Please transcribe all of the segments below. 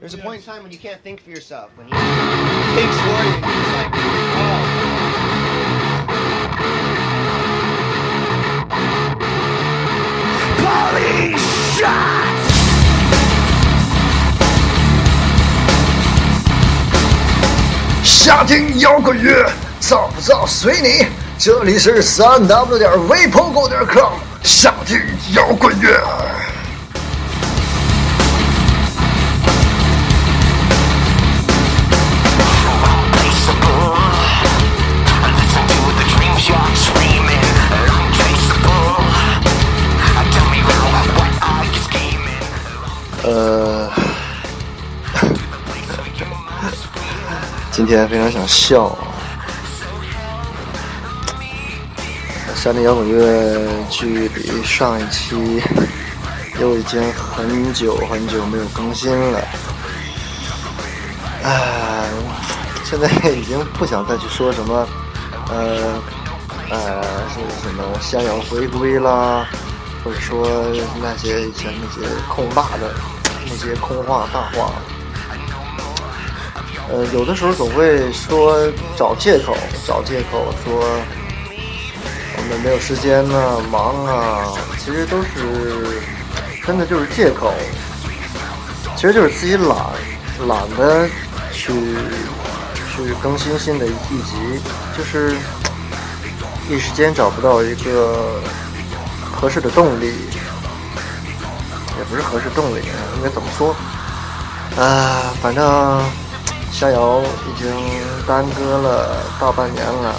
There's a point in time when you can't think for yourself. When he thinks for you, and you're just like, oh. Body shot. 夏听摇滚乐，造不造随你。这里是三 w 点 vpogo 点 com，夏听摇滚乐。 今天非常想笑啊。夏天摇滚乐距离上一期又已经很久很久没有更新了，唉，现在已经不想再去说什么，呃，呃，是什么逍遥回归啦，或者说那些以前那些空大的那些空话大话。呃，有的时候总会说找借口，找借口说我们没有时间呢、忙啊，其实都是真的就是借口，其实就是自己懒，懒得去去更新新的一集，就是一时间找不到一个合适的动力，也不是合适动力，应该怎么说？啊，反正逍遥已经耽搁了大半年了，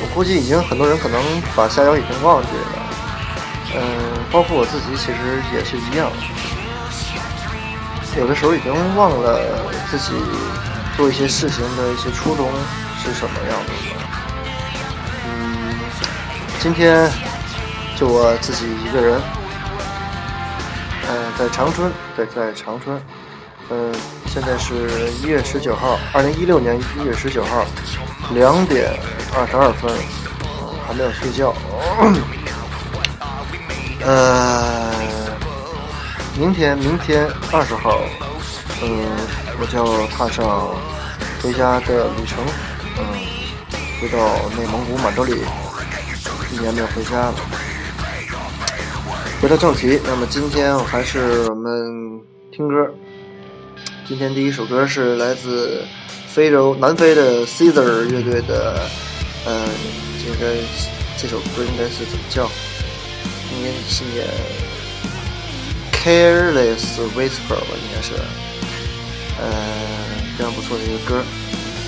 我估计已经很多人可能把逍遥已经忘记了，嗯，包括我自己其实也是一样，有的时候已经忘了自己做一些事情的一些初衷是什么样的了。嗯，今天就我自己一个人，嗯、在长春，对，在长春，嗯、现在是一月十九号，二零一六年一月十九号，两点二十二分，还没有睡觉。呃，明天明天二十号，嗯，我就踏上回家的旅程，嗯，回到内蒙古满洲里，一年没有回家了。回到正题，那么今天还是我们听歌。今天第一首歌是来自非洲南非的 Caesar 乐队的，嗯，这个这首歌应该是怎么叫？应该是念 Careless Whisper 吧，应该是，呃，非常不错的一个歌，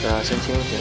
大家先听一听。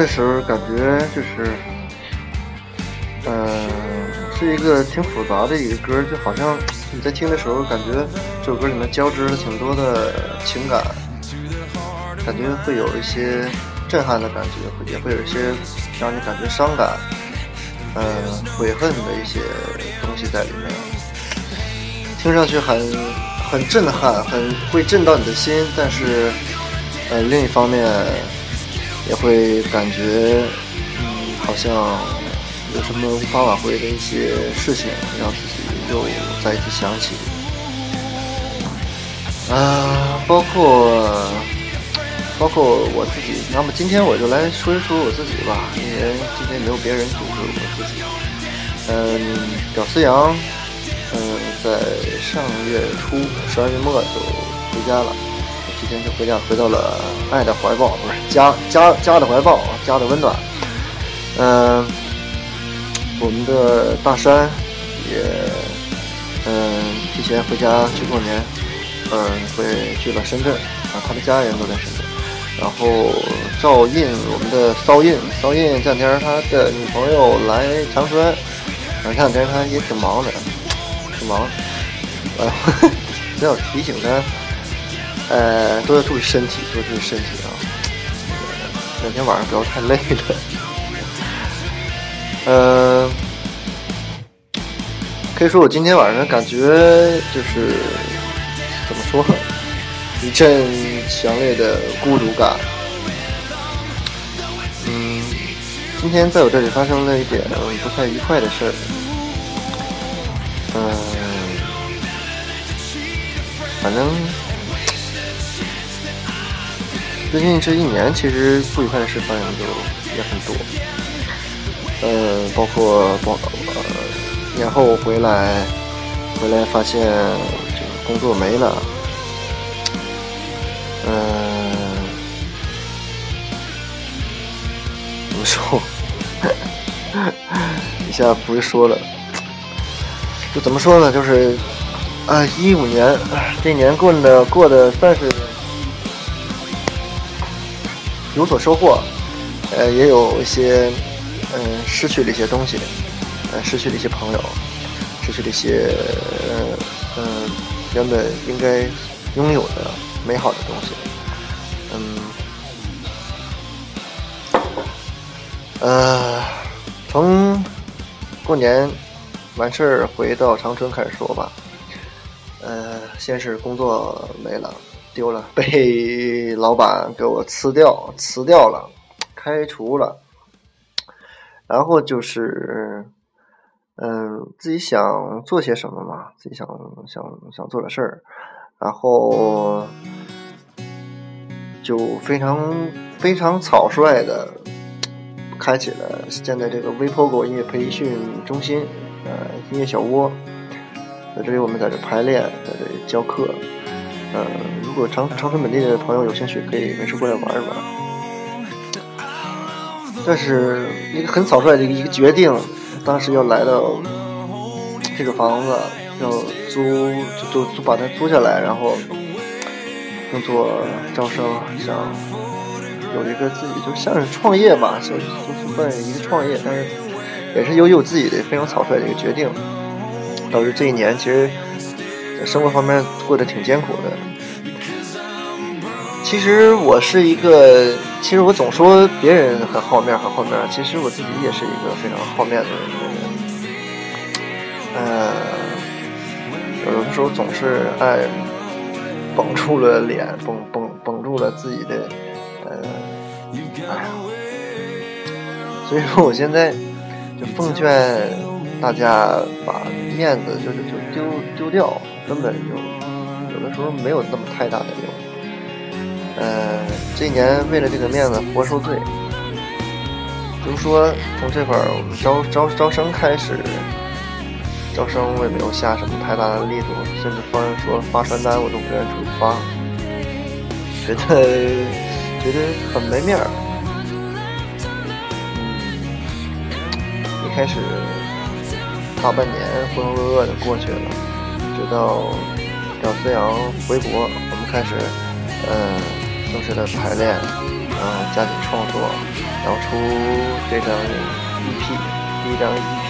的时候感觉就是，呃，是一个挺复杂的一个歌，就好像你在听的时候感觉这首歌里面交织了挺多的情感，感觉会有一些震撼的感觉，也会有一些让你感觉伤感，呃，悔恨的一些东西在里面，听上去很很震撼，很会震到你的心，但是呃另一方面也会感觉嗯好像有什么无法挽回的一些事情，让自己又再一次想起。啊，包括包括我自己，那么今天我就来说一说我自己吧，因为今天没有别人，就是我自己。嗯，屌丝杨，嗯，在上月初十二月末就回家了，提前就回家，回到了爱的怀抱，不是家家家的怀抱，家的温暖。嗯，我们的大山也嗯提前回家去过年。嗯，会去了深圳，啊，他的家人都在深圳。然后赵印，我们的骚印，骚印这两天他的女朋友来长春，然后这两天他也挺忙的，挺忙。然后只要提醒他，呃，都要注意身体，多注意身体啊。每天晚上不要太累了。嗯，可以说我今天晚上感觉就是。怎么说？一阵强烈的孤独感。嗯，今天在我这里发生了一点不太愉快的事儿。嗯，反正最近这一年，其实不愉快的事发生就也很多。呃，包括包呃年后回来，回来发现这个。工作没了，嗯，怎么说？一下不会说了，就怎么说呢？就是，啊，一五年这年过的过的算是有所收获，呃，也有一些嗯失去了一些东西，呃，失去了一些朋友，失去了一些嗯。原本应该拥有的美好的东西，嗯，呃，从过年完事儿回到长春开始说吧，呃，先是工作没了，丢了，被老板给我辞掉，辞掉了，开除了，然后就是。嗯，自己想做些什么嘛？自己想想想做的事儿，然后就非常非常草率的开启了现在这个微 POGO 音乐培训中心，呃，音乐小窝，在这里我们在这排练，在这里教课。呃，如果长长春本地的朋友有兴趣，可以没事过来玩一玩。这是一个很草率的一个决定。当时要来到这个房子，要租就就就把它租下来，然后工作招生，想有一个自己就像是创业吧，就就算一个创业，但是也是有有自己的非常草率的一个决定，导致这一年其实生活方面过得挺艰苦的。其实我是一个，其实我总说别人很好面，很好面。其实我自己也是一个非常好面的人。呃，有的时候总是爱绷住了脸，绷绷绷住了自己的，呃，哎呀。所以说，我现在就奉劝大家把面子就是就丢丢掉，根本就有的时候没有那么太大的用。呃，这一年为了这个面子活受罪，比如说从这块儿我们招招招生开始，招生我也没有下什么太大的力度，甚至发说发传单我都不愿意出去发，觉得觉得很没面儿。一开始大半年浑浑噩噩的过去了，直到屌丝羊回国，我们开始嗯。正式的排练，然后加紧创作，然后出这张 EP，第一张 EP。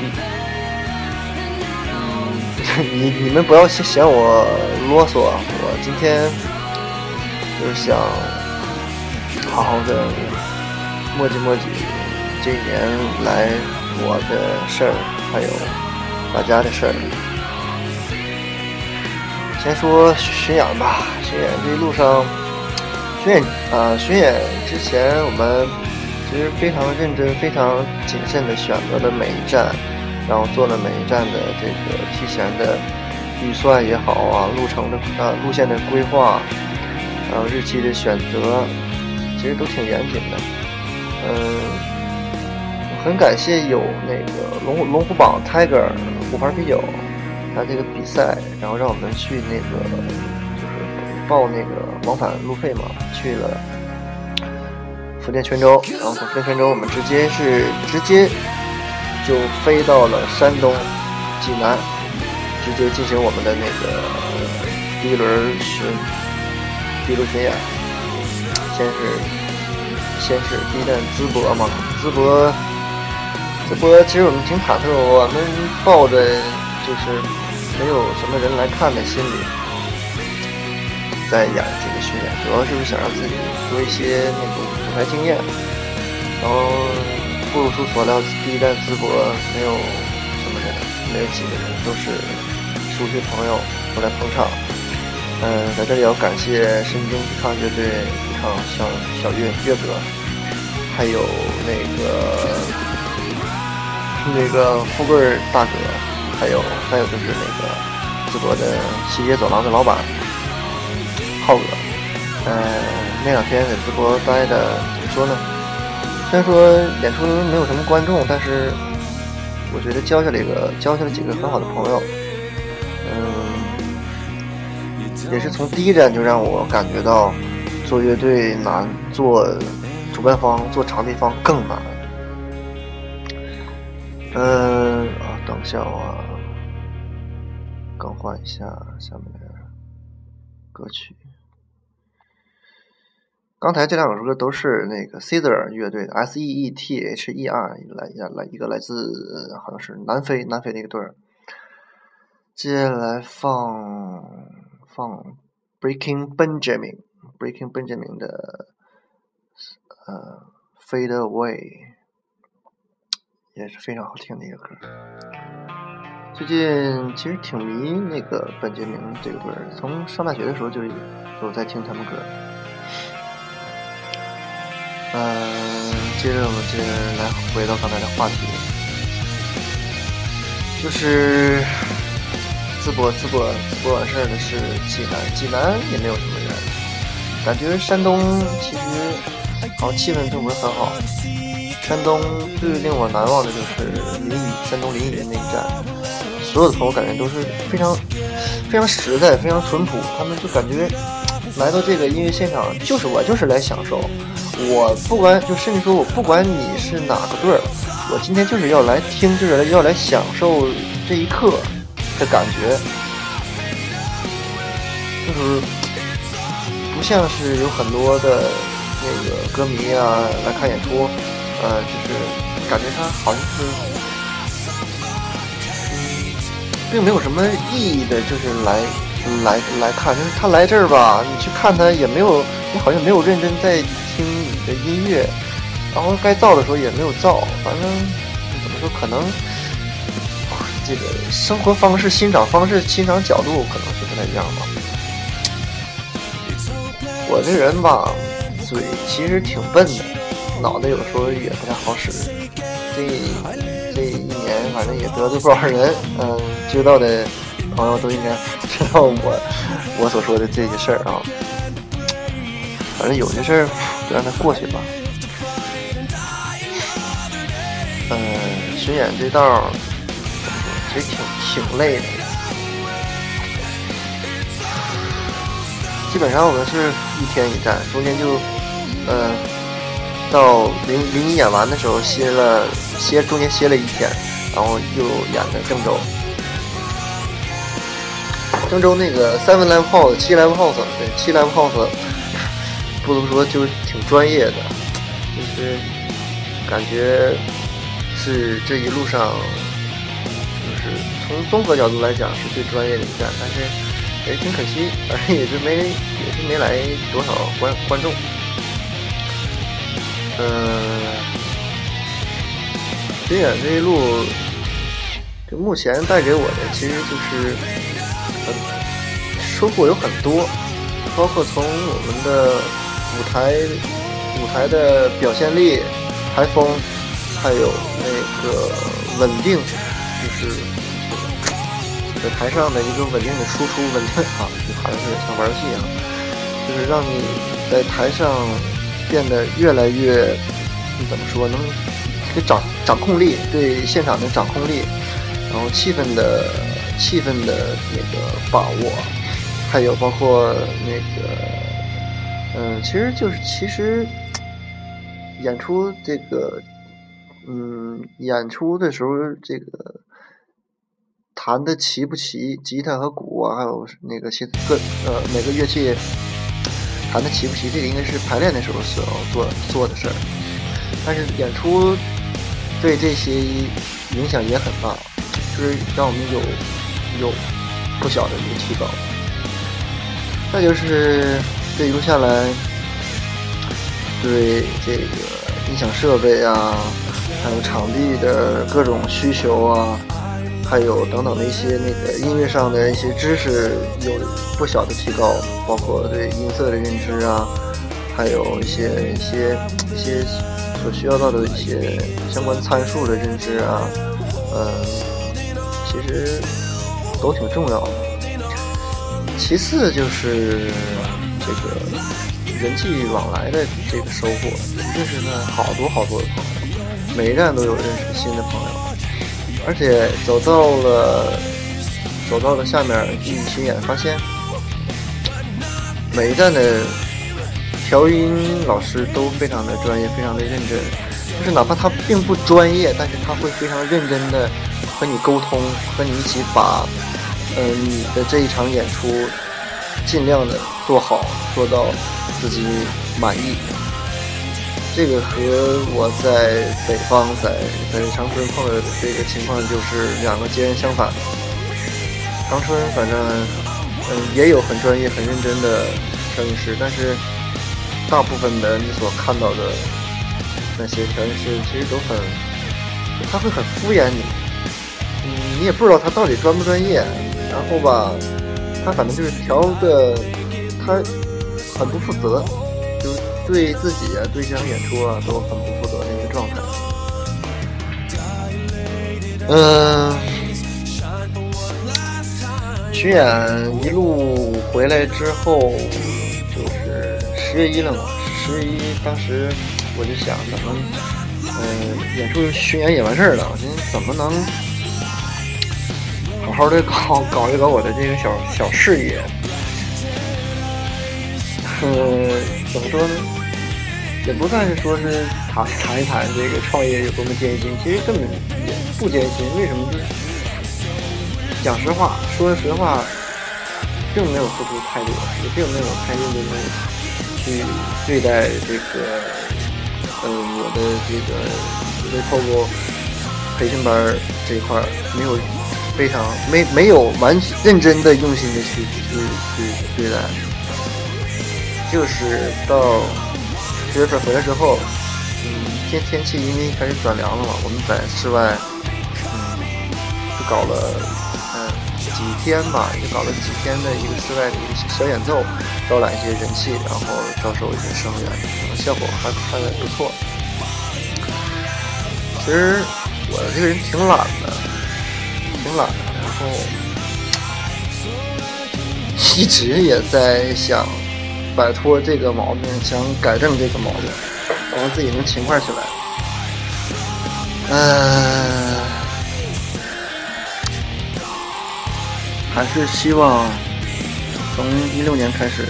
你你们不要嫌我啰嗦，我今天就是想好好的磨叽磨叽这一年来我的事儿，还有大家的事儿。先说巡演吧，巡演这一路上，巡演啊、巡演之前我们其实非常认真、非常谨慎的选择了每一站，然后做了每一站的这个提前的预算也好啊，路程的啊路线的规划，还有日期的选择，其实都挺严谨的。嗯，很感谢有那个龙龙虎榜 Tiger 虎牌啤酒，他这个比赛，然后让我们去那个就是报那个往返路费嘛，去了福建泉州，然后从福建泉州我们直接是直接就飞到了山东济南，直接进行我们的那个第一轮巡第一轮巡演，先是。先是第一站淄博嘛，淄博，淄博其实我们挺忐忑，我们抱着就是没有什么人来看的心理，在演这个巡演，主要就是想让自己多一些那种舞台经验。然后不出所料，第一站淄博没有什么人，没有几个人，都是熟悉朋友过来捧场。嗯，在这里要感谢深京抵抗乐队抵抗小小岳岳哥，还有那个那个富贵大哥，还有还有就是那个淄博的西街走廊的老板浩哥。呃，那两天在淄博待的怎么说呢？虽然说演出没有什么观众，但是我觉得交下了一个交下了几个很好的朋友。嗯。也是从第一站就让我感觉到做乐队难，做主办方、做场地方更难。嗯啊，等一下啊，换一下下面的歌曲。刚才这两首歌都是那个 Caesar 乐队的 S E E T H E R 来来一个来自好像是南非南非的一个队儿。接下来放。放 Breaking Benjamin，Breaking Benjamin 的呃 Fade Away 也是非常好听的一个歌。最近其实挺迷那个本杰明这个歌，从上大学的时候就有在听他们歌。嗯，接着我们接着来回到刚才的话题，就是。淄博，淄博，淄博完事儿的是济南，济南也没有什么人。感觉山东其实好像气氛并不是很好。山东最令我难忘的就是临沂，山东临沂那一站，所有的朋友感觉都是非常非常实在，非常淳朴。他们就感觉来到这个音乐现场，就是我就是来享受。我不管，就甚至说我不管你是哪个队儿，我今天就是要来听，就是要来享受这一刻。的感觉，就是不像是有很多的那个歌迷啊来看演出，呃，就是感觉他好像是，并没有什么意义的，就是来来来看，就是他来这儿吧，你去看他也没有，你好像没有认真在听你的音乐，然后该造的时候也没有造，反正怎么说可能。这个生活方式、欣赏方式、欣赏角度可能是不太一样吧。我这人吧，嘴其实挺笨的，脑袋有时候也不太好使。这反正也得罪不少人，嗯，知道的朋友都应该知道我我所说的这些事儿啊。反正有些事儿就让它过去吧。嗯，巡演这道。其实挺挺累的，基本上我们是一天一站，中间就，呃，到临临演完的时候歇了歇，中间歇了一天，然后又演的郑州，郑州那个 Seven Live House 七 Live House 对七 Live House，不能说就是挺专业的，就是感觉是这一路上。就是从综合角度来讲是最专业的一站，但是也挺可惜，反正也是没也是没来多少观观众。嗯，巡演这一路，就目前带给我的其实就是很收获有很多，包括从我们的舞台舞台的表现力、台风，还有那个稳定，就是在台上的一个稳定的输出，稳定啊，就好像是像玩游戏一样，就是让你在台上变得越来越，怎么说，能这掌掌控力，对现场的掌控力，然后气氛的气氛的那个把握，还有包括那个，嗯，其实就是其实演出这个，嗯，演出的时候这个弹的齐不齐，吉他和鼓啊，还有那个其各呃每个乐器弹的齐不齐，这个应该是排练的时候时候做做的事儿。但是演出对这些影响也很大，就是让我们有有不小的一个提高。再就是这一路下来，对这个音响设备啊，还有场地的各种需求啊，还有等等的一些那个音乐上的一些知识有不小的提高，包括对音色的认知啊，还有一些一些一些所需要到的一些相关参数的认知啊，嗯，其实都挺重要的。其次就是这个人际往来的这个收获，认识了好多好多的朋友，每一站都有认识新的朋友，而且走到了走到了下面一亲眼，发现每一站的调音老师都非常的专业，非常的认真，就是哪怕他并不专业，但是他会非常认真的和你沟通，和你一起把。呃，你的这一场演出尽量的做好，做到自己满意。这个和我在北方在在长春碰到的这个情况就是两个截然相反。长春反正嗯也有很专业、很认真的调音师，但是大部分的你所看到的那些调音师其实都很，他会很敷衍你，你也不知道他到底专不专业。然后吧，他反正就是调的，他很不负责，就对自己啊，对这场演出啊都很不负责的一个状态。嗯，巡演一路回来之后，十月一了嘛。十月一当时我就想，咱们嗯演出巡演也完事儿了，我寻思怎么能。好好的搞搞一搞我的这个小小事业，嗯，怎么说呢？也不算是说是谈谈一谈这个创业有多么艰辛，其实根本也不艰辛。为什么？讲实话，说实话，并没有付出太多，也并没有太认真的去对待这个，呃，我的这个 v 透过培训班这一块没有。非常没没有完认真的用心的去去去对待，就是到十月份回来之后，嗯，天天气因为开始转凉了嘛，我们在室外，嗯，就搞了嗯几天吧，也搞了几天的一个室外的一个小演奏，招揽一些人气，然后招收一些生源，可能效果还还不错。其实我这个人挺懒的。挺懒的，然后 一直也在想摆脱这个毛病，想改正这个毛病，然后自己能勤快起来。嗯，还是希望从一六年开始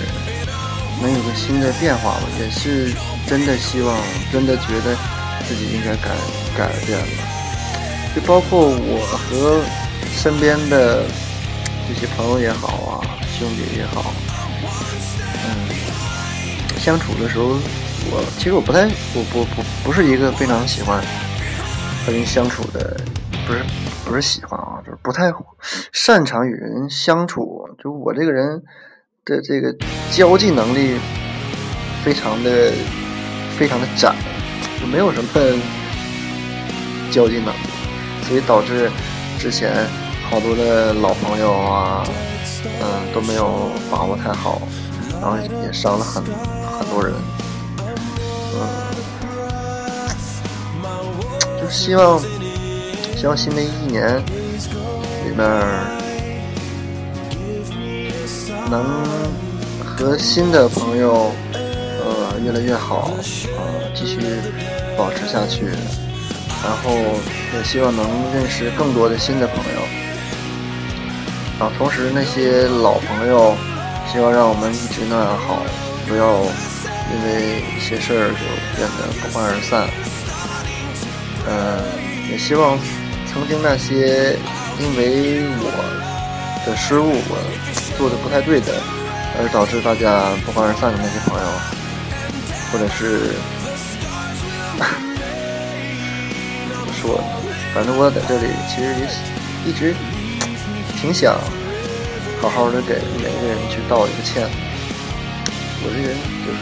能有个新的变化吧，也是真的希望，真的觉得自己应该改改变了。就包括我和身边的这些朋友也好啊，兄弟也好，嗯，相处的时候，我其实我不太，我不不不是一个非常喜欢和人相处的，不是不是喜欢啊，不太擅长与人相处。就我这个人的这个交际能力非常的非常的窄，就没有什么交际能力。所以导致之前好多的老朋友啊，嗯、都没有把握太好，然后也伤了很很多人，嗯，就希望希望新的一年里面儿能和新的朋友呃越来越好，呃继续保持下去，然后也希望能认识更多的新的朋友。啊，同时那些老朋友，希望让我们一直那样好，不要因为一些事儿就变得不欢而散。呃，也希望曾经那些因为我的失误，我做的不太对的，而导致大家不欢而散的那些朋友，或者是怎么 说，反正我在这里其实也一直挺想好好的给每个人去道一个歉。我这人就是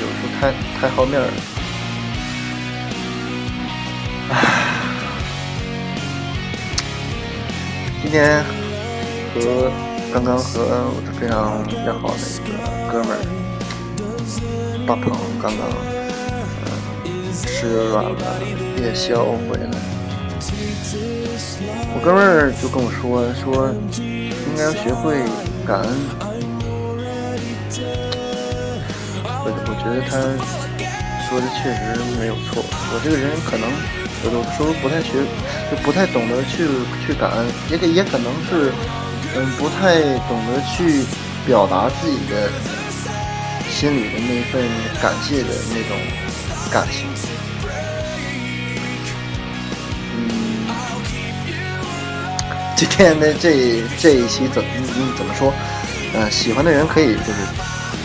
有时候太太好面了。天和刚刚和我的非常要好的一个哥们儿大鹏刚刚嗯吃完了。夜宵回来。我哥们儿就跟我说说，应该要学会感恩。我我觉得他说的确实没有错。我这个人可能有的时候不太学，不太懂得去去感恩，也可也可能是嗯不太懂得去表达自己的心里的那份感谢的那种感情。嗯，今天的这这一期怎嗯怎么说？呃，喜欢的人可以就是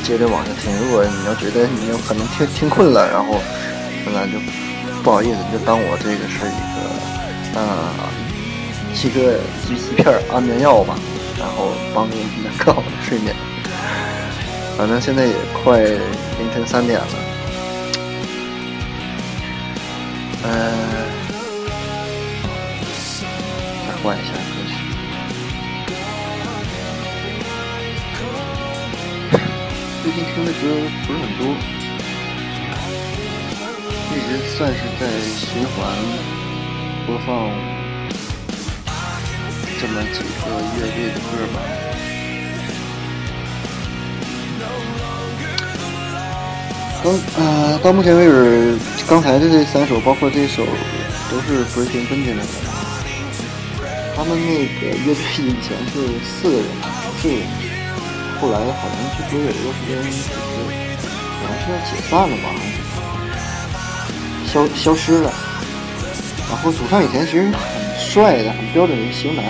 接着往下听。如果你要觉得你有可能听听困了，然后那就不好意思，你就当我这个是一个呃一个一一片安眠药吧，然后帮助你们更好的睡眠。反正现在也快凌晨三点了，呃，再换一下歌曲。最近听的歌不是很多，一直算是在循环播放这么几个乐队的歌吧。刚呃，到目前为止，刚才的这三首，包括这首，都是 Breaking Benjamin 的。他们那个乐队以前是四个人，四个人。后来好像据说有一段时间就是好像是要解散了吧，消消失了。然后主唱以前其实很帅的，很标准的一个型男。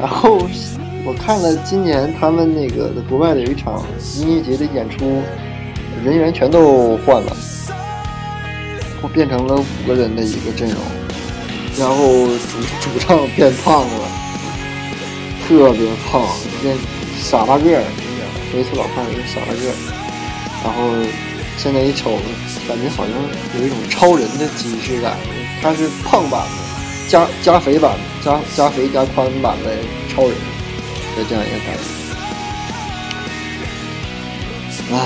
然后我看了今年他们那个在国外的一场音乐节的演出，人员全都换了，我变成了五个人的一个阵容。然后主主唱变胖了，特别胖，变。傻大个儿，我一次老看一个傻大个儿，然后现在一瞅，感觉好像有一种超人的即视感。他是胖版的，加加肥版的，加加肥加宽版的超人，就这样一个感觉。唉，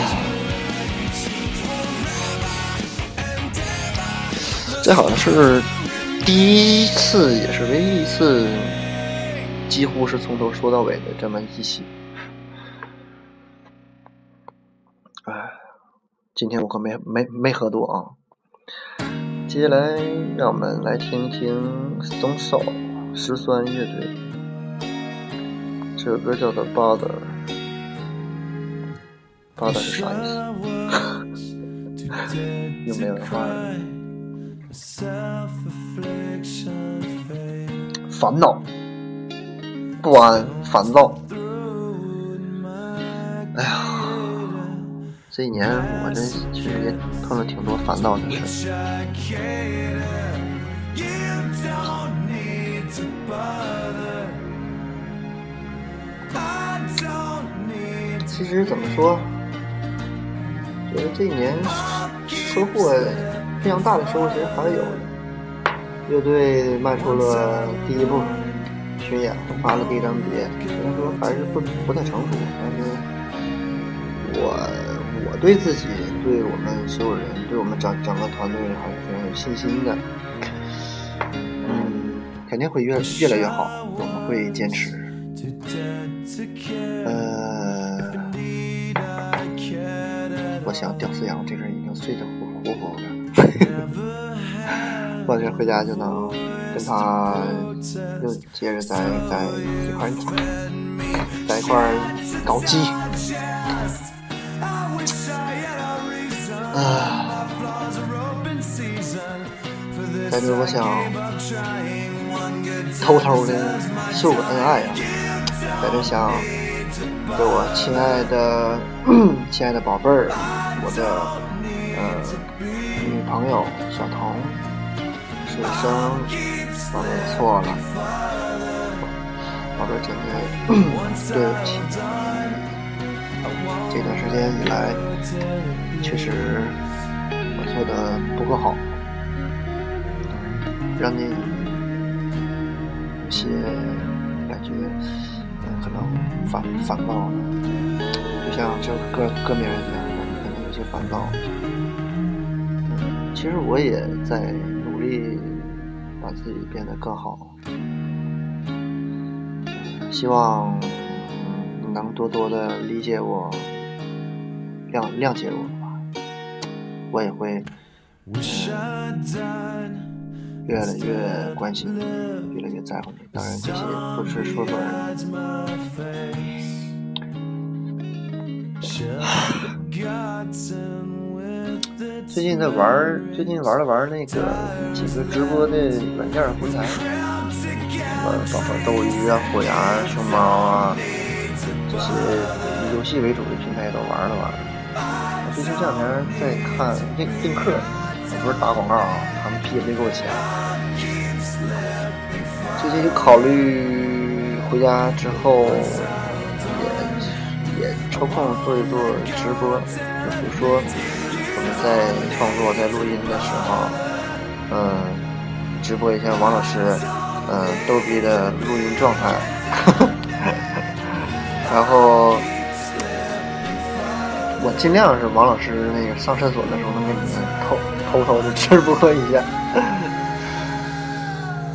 这好像是第一次，也是唯一一次，几乎是从头说到尾的这么一期。哎，今天我可没没没喝多啊。接下来让我们来听一听 Stone Sour 石酸乐队，这首歌叫做《Bother》。Bother 是啥意思？又没有人话了。烦恼、不安、烦躁。哎呀。这一年我这其实也碰了挺多烦恼的事。其实怎么说，觉得这一年收获非常大的收获，其实还是有的。乐队迈出了第一步，巡演发了第一张碟，虽然说还是不不太成熟，但是我对自己、对我们所有人、对我们整整个团队还是非常有信心的。嗯，肯定会越越来越好，我们会坚持。呃，我想屌丝羊这人已经睡得呼呼呼的，我这回家就能跟他又接着在在一块儿在一块儿搞基。啊，在这我想偷偷的秀个恩爱啊，在这想给我亲爱的 亲爱的宝贝儿，我的呃女朋友小彤说一声宝贝儿错了，宝贝儿真的 对不起。这段时间以来，确实我做的不够好，让你有些感觉，嗯，可能反反暴了，就像这首歌歌名一样，让你可能有些烦躁。嗯，其实我也在努力把自己变得更好，希望能多多的理解我。谅谅解我吧，我也会越来越关心你，越来越在乎你。当然，这些不是说说而已。最近在玩，最近玩了玩那个几个直播的软件平台，什么包括斗鱼啊、虎牙啊、熊猫啊这些以游戏为主的平台都玩了玩。我最近这两天在看映映客，我不是打广告啊，他们批也没给我钱。最近就考虑回家之后也也抽空做一做直播，就比如说我们在创作、在录音的时候，嗯，直播一下王老师，嗯，逗逼的录音状态，然后。我尽量是王老师那个上厕所的时候能给你们偷偷偷的直播一下，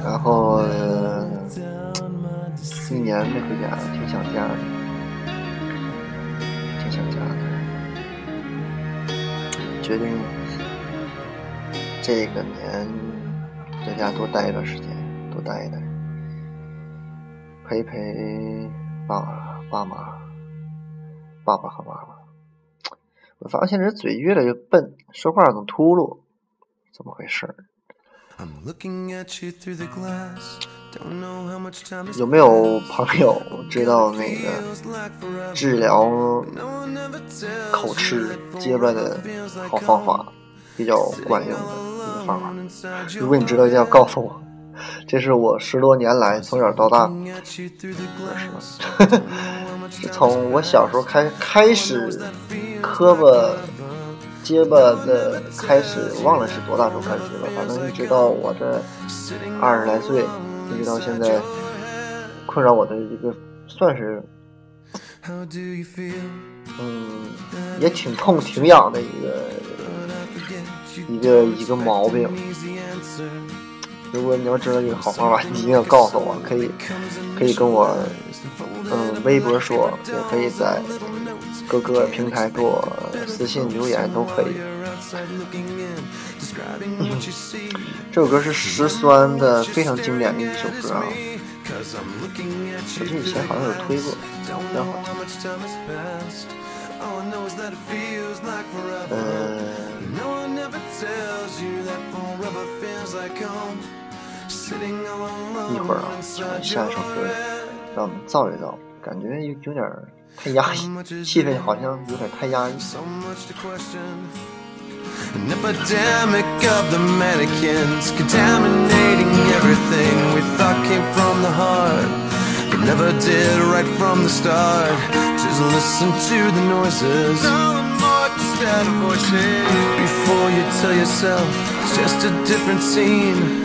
然后一年没回家，挺想家的，挺想家的，决定这个年在家多待一段时间，多待一待，陪陪爸爸爸妈、爸爸和妈妈。我发现这嘴越来越笨，说话总秃噜，怎么回事儿？有没有朋友知道那个治疗口吃结巴的好方法，比较管用的一个方法？如果你知道，一定要告诉我。这是我十多年来从小到大，不是，是从我小时候开开始。磕巴、结巴的开始，忘了是多大时候开始了。反正一直到我这二十来岁，一直到现在，困扰我的一个算是，嗯，也挺痛挺痒的一个一个一个毛病。如果你要知道一个好方法，你一定要告诉我，可以可以跟我嗯微博说，也可以在。各个平台给我私信留言都可以。这首歌是石酸的非常经典的一首歌啊，我记得以前好像有推过，比较好听。呃，一会儿啊，下一首歌让我们造一造，感觉有有点。太压抑，气氛好像有点太压抑。An epidemic of the mannequins contaminating everything we thought came from the heart, but never did right from the start. Just listen to the noises. Before you tell yourself it's just a different scene.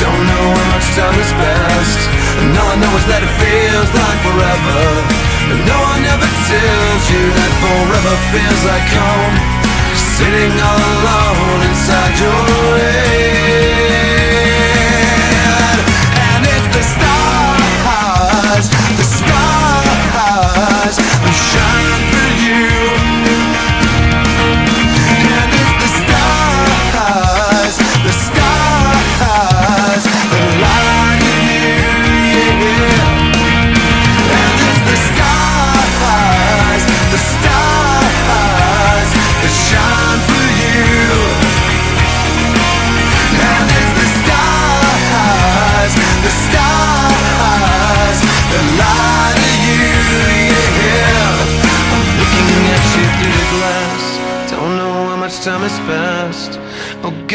Don't know much time has passed. And all I know is that it feels like forever. But no one ever tells you that forever feels like home. Sitting all alone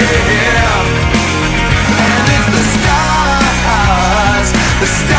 Yeah. And it's the stars, the stars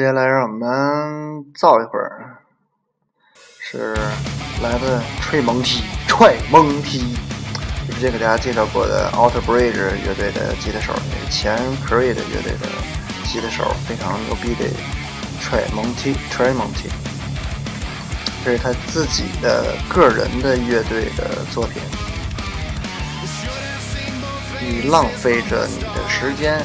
接下来让我们造一会儿，是来自吹蒙踢，踹蒙踢。之前给大家介绍过的 Outer Bridge 乐队的吉他手，前 Creed 乐队的吉他手，非常牛逼的 Trey Monty Trey Monty。这是他自己的个人的乐队的作品。你浪费着你的时间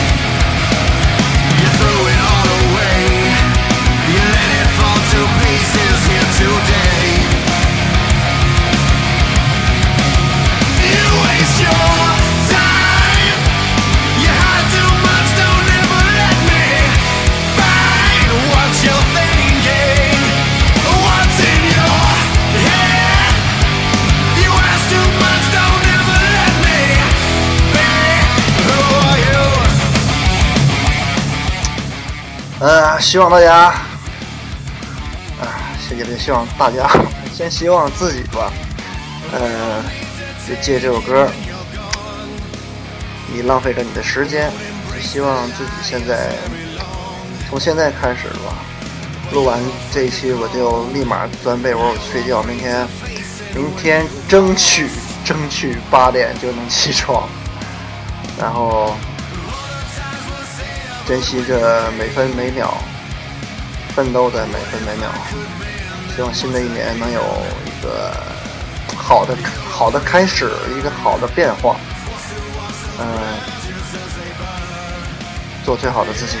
希望大家，啊，先也别希望大家，先希望自己吧。呃，就借这首歌，你浪费着你的时间，希望自己现在从现在开始吧，录完这一期我就立马钻被窝睡觉，明天明天争取争取八点就能起床，然后。珍惜着每分每秒，奋斗的每分每秒。希望新的一年能有一个好的好的开始，一个好的变化。嗯、做最好的自己。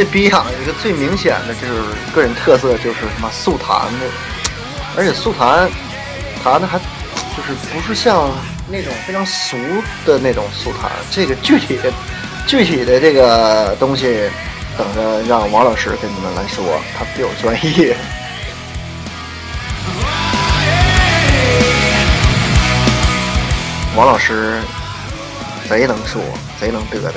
这逼养有一个最明显的就是个人特色，就是他妈速弹的，而且速弹弹的还就是不是像那种非常俗的那种速弹，这个具体的具体的这个东西，等着让王老师跟你们来说，他比较专业。王老师贼能说，贼能嘚嘚。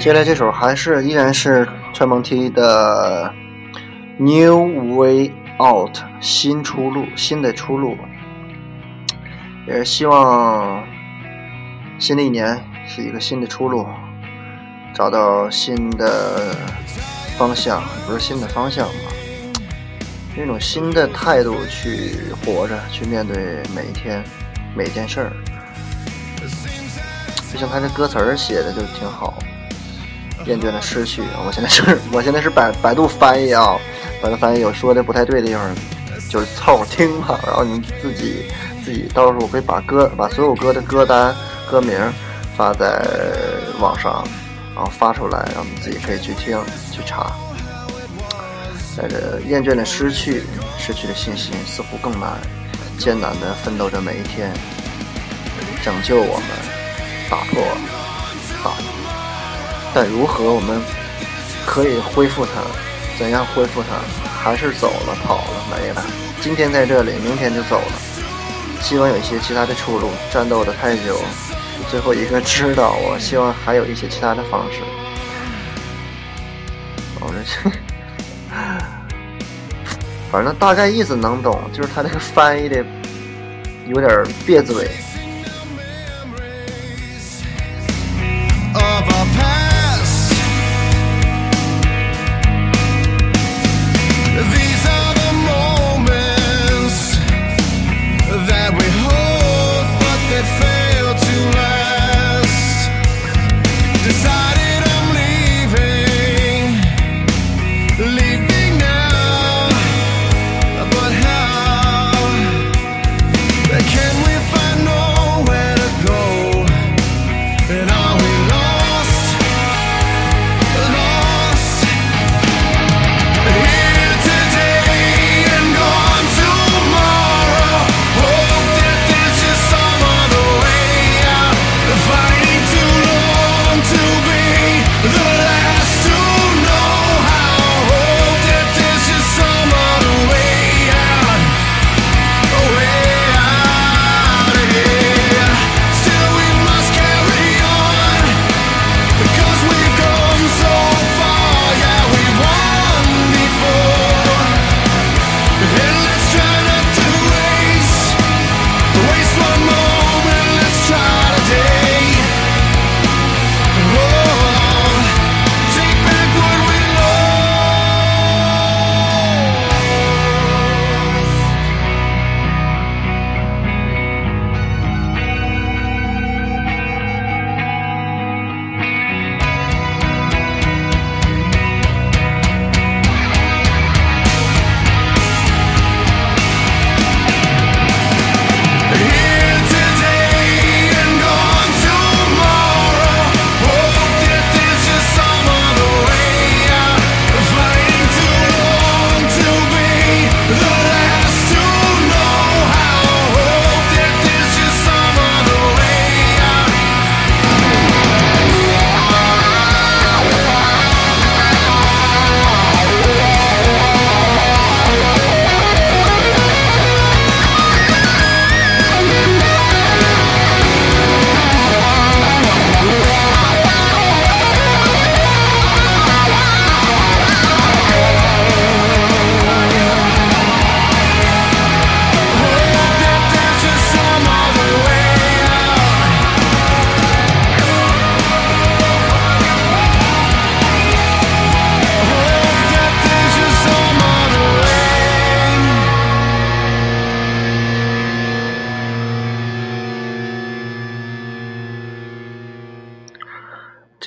接下来这首还是依然是串蒙 T 的《New Way Out》新出路，新的出路，也是希望新的一年是一个新的出路，找到新的方向，不是新的方向吧？用一种新的态度去活着，去面对每一天每一件事儿。就像他这歌词儿写的就挺好。厌倦了失去，我现在是，我现在是百百度翻译啊，百度翻译有说的不太对的地方，就是凑合听吧，然后你自己自己到时候我会把歌把所有歌的歌单、歌名发在网上，然后发出来，然后你自己可以去听去查。在这厌倦了失去，失去的信心似乎更难，艰难的奋斗着每一天，拯救我们，打破打。但如何我们可以恢复它？怎样恢复它？还是走了、跑了、没了？今天在这里，明天就走了。希望有一些其他的出路。战斗的太久，最后一个知道。我希望还有一些其他的方式。我这，反正大概意思能懂，就是他这个翻译的有点别嘴。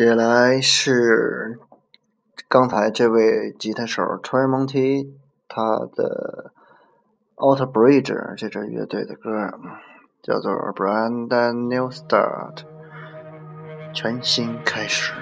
接下来是刚才这位吉他手 Troy Monty 他的 Outer Bridge 这支乐队的歌，叫做 Brand New Start，全新开始。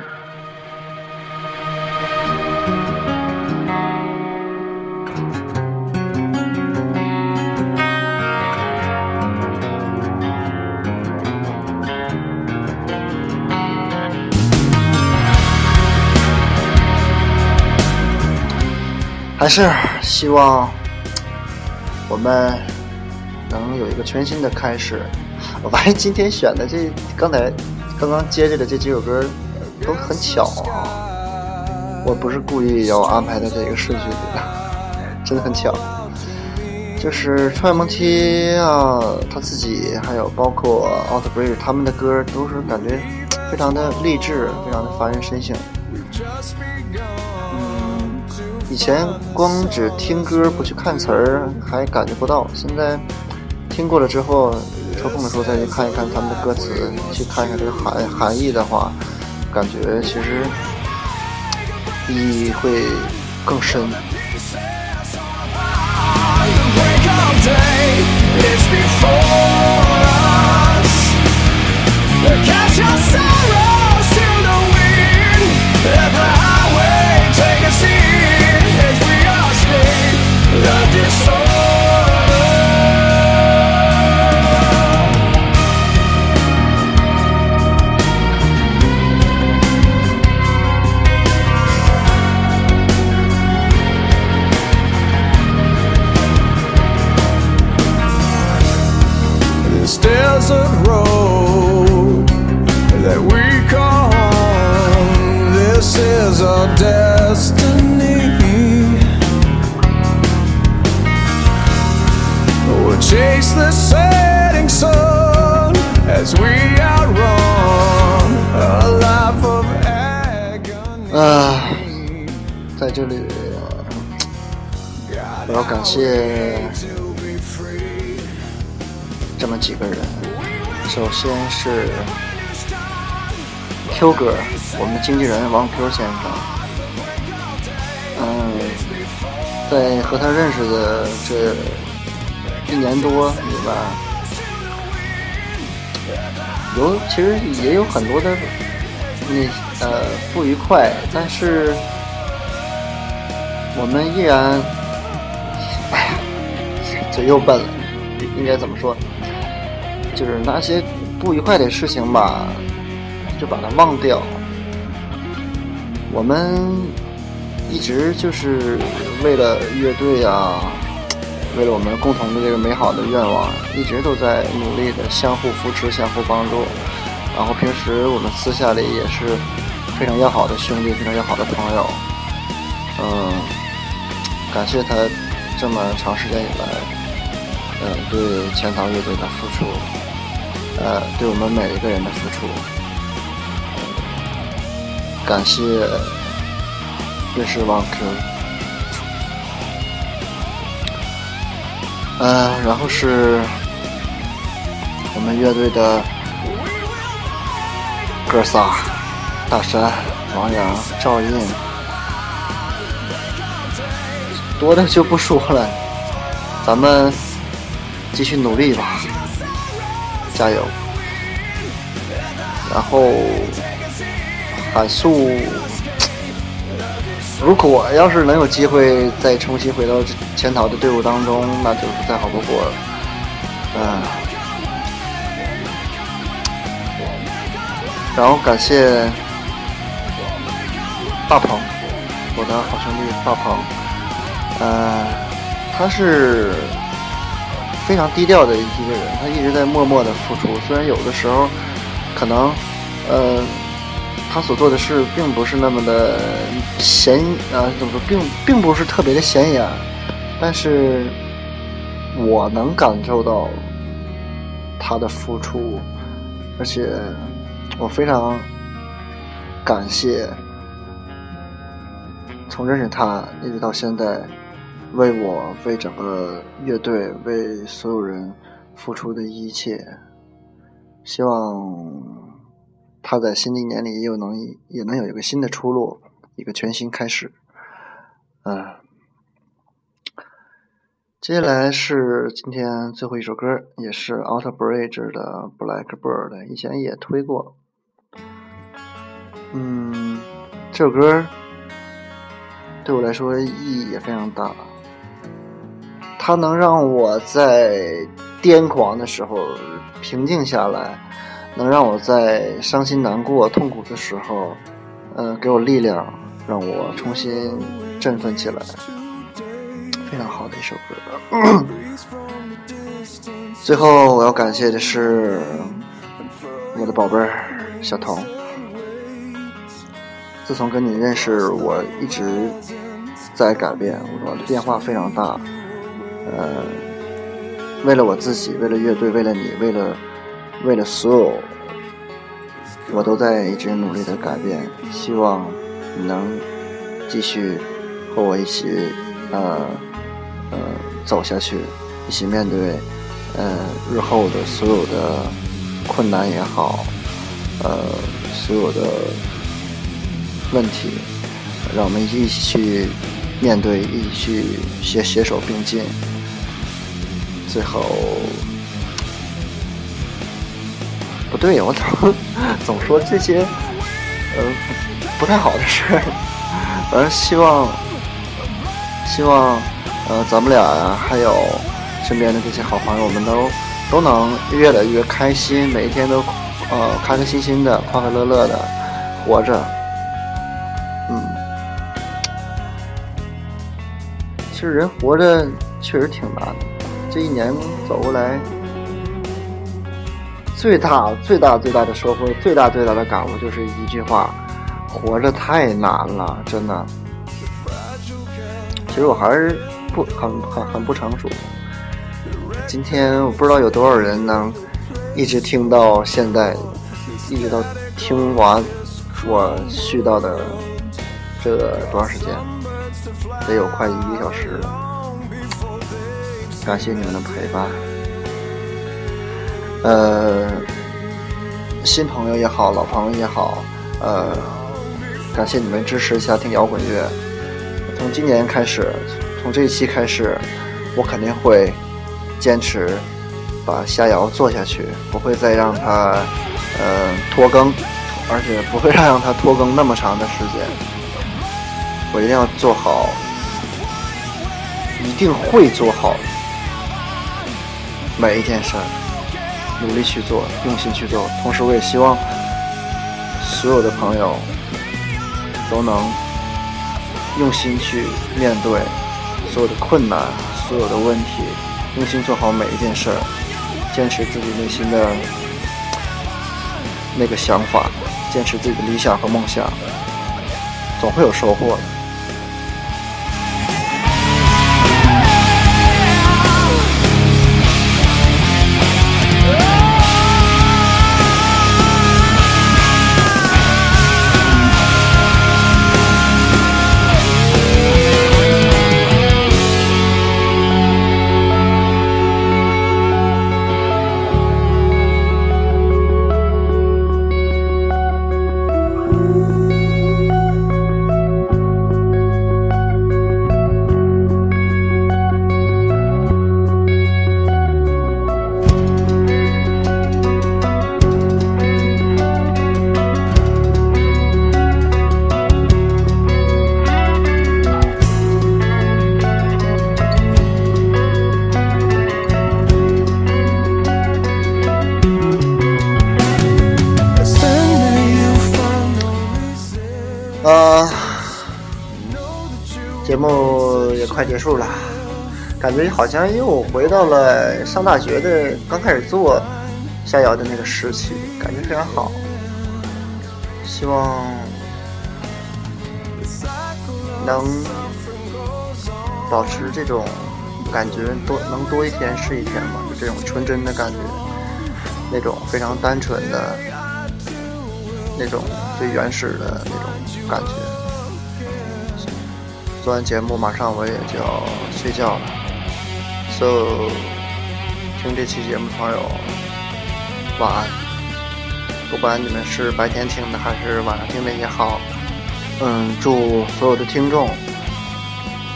还是希望我们能有一个全新的开始。我发现今天选的这刚才刚刚接着的这几首歌都很巧啊，我不是故意要安排在这个顺序里的，真的很巧。就是创业蒙七啊，他自己还有包括 Outbreak 他们的歌，都是感觉非常的励志，非常的发人深省。以前光只听歌不去看词儿还感觉不到，现在听过了之后，抽空的时候再去看一看他们的歌词，去看一下这个含含义的话，感觉其实意义会更深。谢这么几个人。首先是 Q 哥，我们的经纪人王 Q 先生。嗯，在和他认识的这一年多里边，有其实也有很多的那呃不愉快，但是我们依然，嘴又笨了，应该怎么说？就是那些不愉快的事情吧，就把它忘掉。我们一直就是为了乐队啊，为了我们共同的这个美好的愿望，一直都在努力的相互扶持、相互帮助。然后平时我们私下里也是非常要好的兄弟，非常要好的朋友。嗯，感谢他这么长时间以来，呃，对潜逃乐队的付出，呃，对我们每一个人的付出。感谢乐视网 Q。呃，然后是我们乐队的哥仨，大山、王阳、赵印，多的就不说了，咱们继续努力吧，加油！然后韩素，如果要是能有机会再重新回到潜逃的队伍当中，那就是再好不过了。嗯，然后感谢大鹏，我的好兄弟大鹏，呃，他是非常低调的一个人，他一直在默默的付出，虽然有的时候可能，呃，他所做的事并不是那么的显啊，怎么说，并并不是特别的显眼，但是我能感受到他的付出，而且我非常感谢从认识他一直到现在，为我、为整个乐队、为所有人付出的一切。希望他在新的一年里又能也能有一个新的出路，一个全新开始。嗯、接下来是今天最后一首歌，也是 Out Bridge 的 Blackbird，以前也推过。嗯，这首歌对我来说意义也非常大，它能让我在癫狂的时候平静下来，能让我在伤心难过、痛苦的时候，呃，给我力量，让我重新振奋起来。非常好的一首歌。最后我要感谢的是我的宝贝儿小童。自从跟你认识，我一直在改变，我的变化非常大。呃，为了我自己，为了乐队，为了你，为了为了所有，我都在一直努力的改变。希望你能继续和我一起，呃呃走下去，一起面对呃日后的所有的困难也好，呃所有的问题，让我们一起去面对，一起去携携手并进。最后，不对，我总 总说这些呃不太好的事儿，反正希望希望呃咱们俩呀，还有身边的这些好朋友们都都能越来越开心，每一天都呃开开心心的、快快乐乐的活着。其实人活着确实挺难的，这一年走过来，最大最大最大的收获，最大最大的感悟就是一句话：活着太难了，真的。其实我还是不很很很不成熟。今天我不知道有多少人能一直听到现在，一直到听完我絮叨的这多长时间？得有快一个小时了。感谢你们的陪伴。呃，新朋友也好，老朋友也好，呃，感谢你们支持下听摇滚乐。从今年开始，从这一期开始，我肯定会坚持把下摇做下去，不会再让它呃拖更，而且不会再让它拖更那么长的时间。我一定要做好，一定会做好每一件事儿，努力去做，用心去做。同时，我也希望所有的朋友都能用心去面对所有的困难、所有的问题，用心做好每一件事儿，坚持自己内心的那个想法，坚持自己的理想和梦想，总会有收获的。感觉好像又回到了上大学的刚开始做下摇的那个时期，感觉非常好。希望能保持这种感觉多，能多一天是一天嘛，就这种纯真的感觉，那种非常单纯的。那种最原始的那种感觉。做完节目，马上我也就要睡觉了。So，听这期节目的朋友，晚安。不管你们是白天听的还是晚上听的也好，嗯，祝所有的听众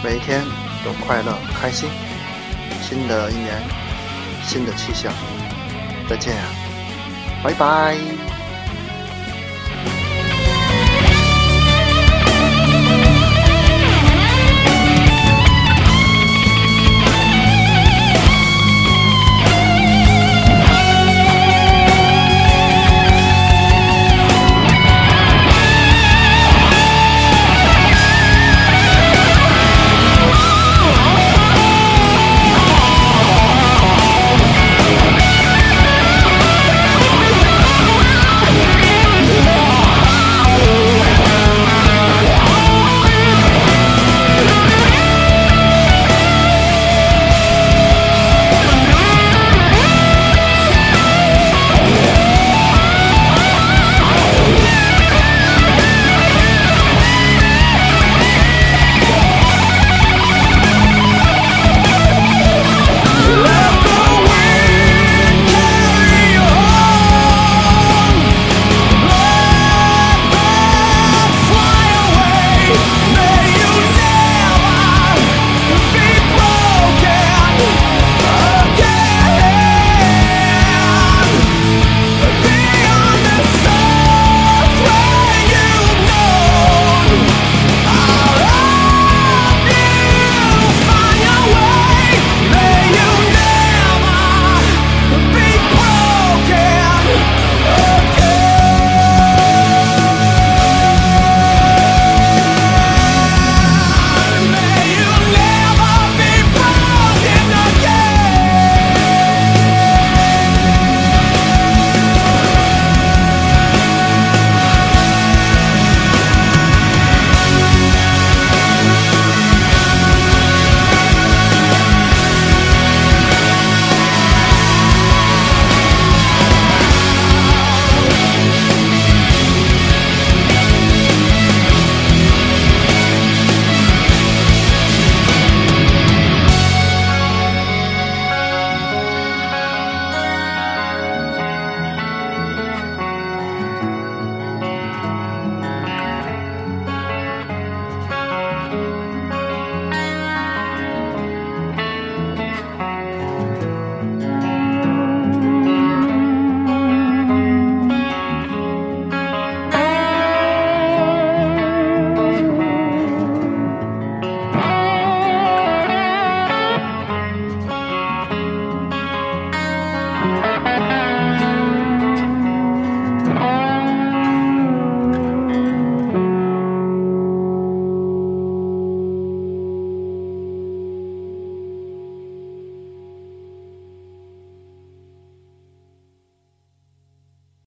每一天都快乐开心。新的一年，新的气象，再见，拜拜。